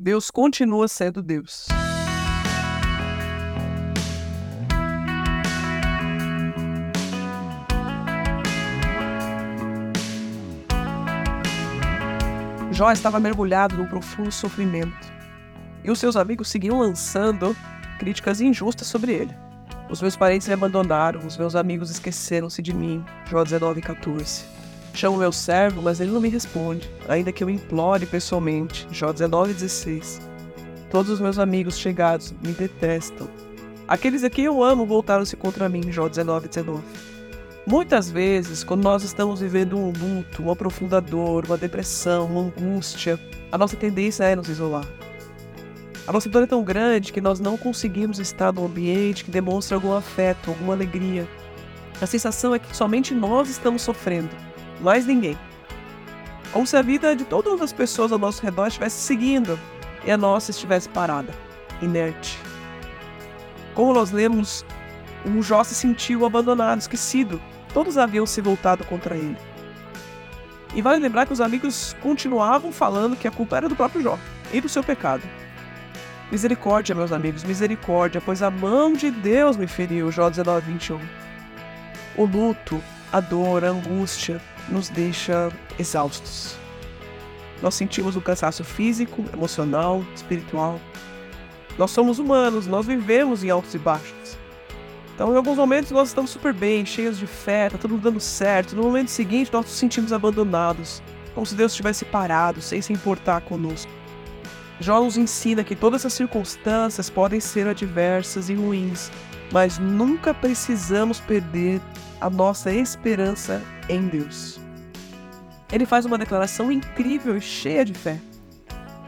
Deus continua sendo Deus. Jó estava mergulhado num profundo sofrimento. E os seus amigos seguiam lançando críticas injustas sobre ele. Os meus parentes me abandonaram, os meus amigos esqueceram-se de mim. Jó 19, 14. Chamo meu servo, mas ele não me responde, ainda que eu implore pessoalmente. Jó 19, 16. Todos os meus amigos chegados me detestam. Aqueles a quem eu amo voltaram-se contra mim. Jó 19, 19. Muitas vezes, quando nós estamos vivendo um luto, uma profunda dor, uma depressão, uma angústia, a nossa tendência é nos isolar. A nossa dor é tão grande que nós não conseguimos estar num ambiente que demonstre algum afeto, alguma alegria. A sensação é que somente nós estamos sofrendo, mais ninguém. Como se a vida de todas as pessoas ao nosso redor estivesse seguindo e a nossa estivesse parada, inerte. Como nós lemos, o Jó se sentiu abandonado, esquecido, Todos haviam se voltado contra ele. E vale lembrar que os amigos continuavam falando que a culpa era do próprio Jó e do seu pecado. Misericórdia, meus amigos, misericórdia, pois a mão de Deus me feriu. Jó 19, 21. O luto, a dor, a angústia nos deixa exaustos. Nós sentimos o cansaço físico, emocional, espiritual. Nós somos humanos, nós vivemos em altos e baixos. Então, em alguns momentos, nós estamos super bem, cheios de fé, tá tudo dando certo. No momento seguinte, nós nos sentimos abandonados, como se Deus estivesse parado, sem se importar conosco. Jó nos ensina que todas as circunstâncias podem ser adversas e ruins, mas nunca precisamos perder a nossa esperança em Deus. Ele faz uma declaração incrível e cheia de fé.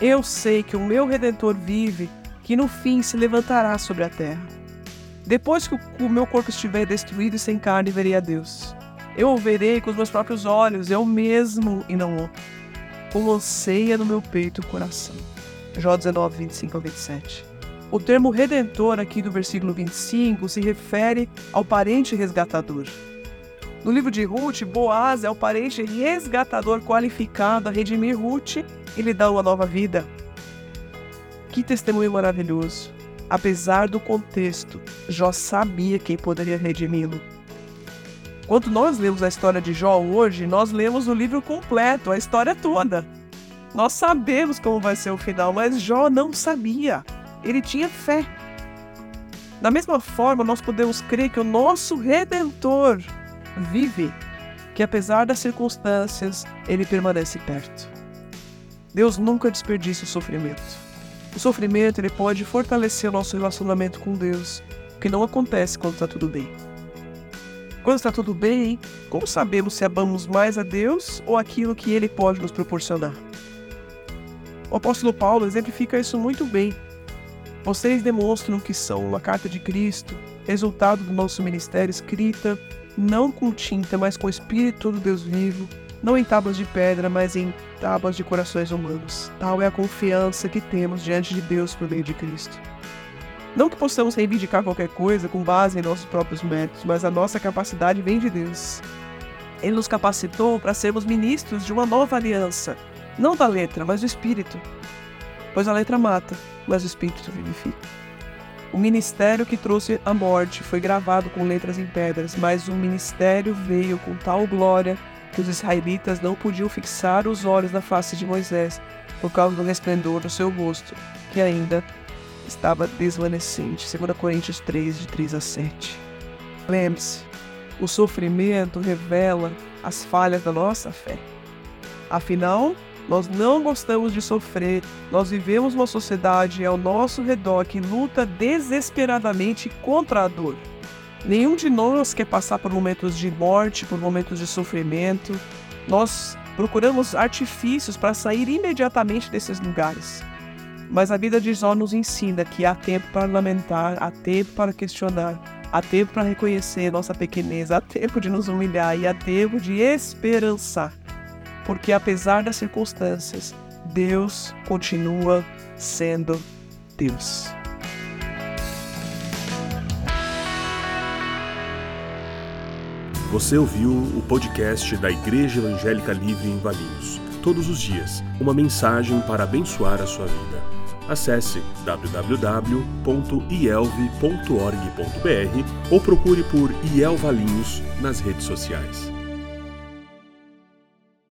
Eu sei que o meu redentor vive, que no fim se levantará sobre a terra. Depois que o meu corpo estiver destruído e sem carne, verei a Deus. Eu o verei com os meus próprios olhos, eu mesmo e não outro. Como anseia no meu peito o coração. Jó 19, 25 a 27. O termo redentor aqui do versículo 25 se refere ao parente resgatador. No livro de Ruth, Boaz é o parente resgatador qualificado a redimir Ruth e lhe dar uma nova vida. Que testemunho maravilhoso! Apesar do contexto, Jó sabia quem poderia redimi-lo. Quando nós lemos a história de Jó hoje, nós lemos o livro completo, a história toda. Nós sabemos como vai ser o final, mas Jó não sabia. Ele tinha fé. Da mesma forma, nós podemos crer que o nosso Redentor vive, que apesar das circunstâncias, ele permanece perto. Deus nunca desperdiça o sofrimento. O sofrimento ele pode fortalecer nosso relacionamento com Deus, o que não acontece quando está tudo bem. Quando está tudo bem, como sabemos se amamos mais a Deus ou aquilo que Ele pode nos proporcionar? O apóstolo Paulo exemplifica isso muito bem. Vocês demonstram que são uma carta de Cristo, resultado do nosso ministério escrita, não com tinta, mas com o Espírito do Deus vivo, não em tábuas de pedra, mas em tábuas de corações humanos. Tal é a confiança que temos diante de Deus por meio de Cristo. Não que possamos reivindicar qualquer coisa com base em nossos próprios méritos, mas a nossa capacidade vem de Deus. Ele nos capacitou para sermos ministros de uma nova aliança, não da letra, mas do Espírito. Pois a letra mata, mas o Espírito vivifica. O ministério que trouxe a morte foi gravado com letras em pedras, mas o ministério veio com tal glória que os israelitas não podiam fixar os olhos na face de Moisés por causa do resplendor do seu rosto, que ainda estava desvanecente. 2 Coríntios 3, de 3 a 7. Lembre-se, o sofrimento revela as falhas da nossa fé. Afinal, nós não gostamos de sofrer, nós vivemos uma sociedade ao nosso redor que luta desesperadamente contra a dor. Nenhum de nós quer passar por momentos de morte, por momentos de sofrimento. Nós procuramos artifícios para sair imediatamente desses lugares. Mas a vida de Jó nos ensina que há tempo para lamentar, há tempo para questionar, há tempo para reconhecer nossa pequenez, há tempo de nos humilhar e há tempo de esperançar. Porque apesar das circunstâncias, Deus continua sendo Deus. Você ouviu o podcast da Igreja Evangélica Livre em Valinhos. Todos os dias, uma mensagem para abençoar a sua vida. Acesse www.ielve.org.br ou procure por IEL Valinhos nas redes sociais.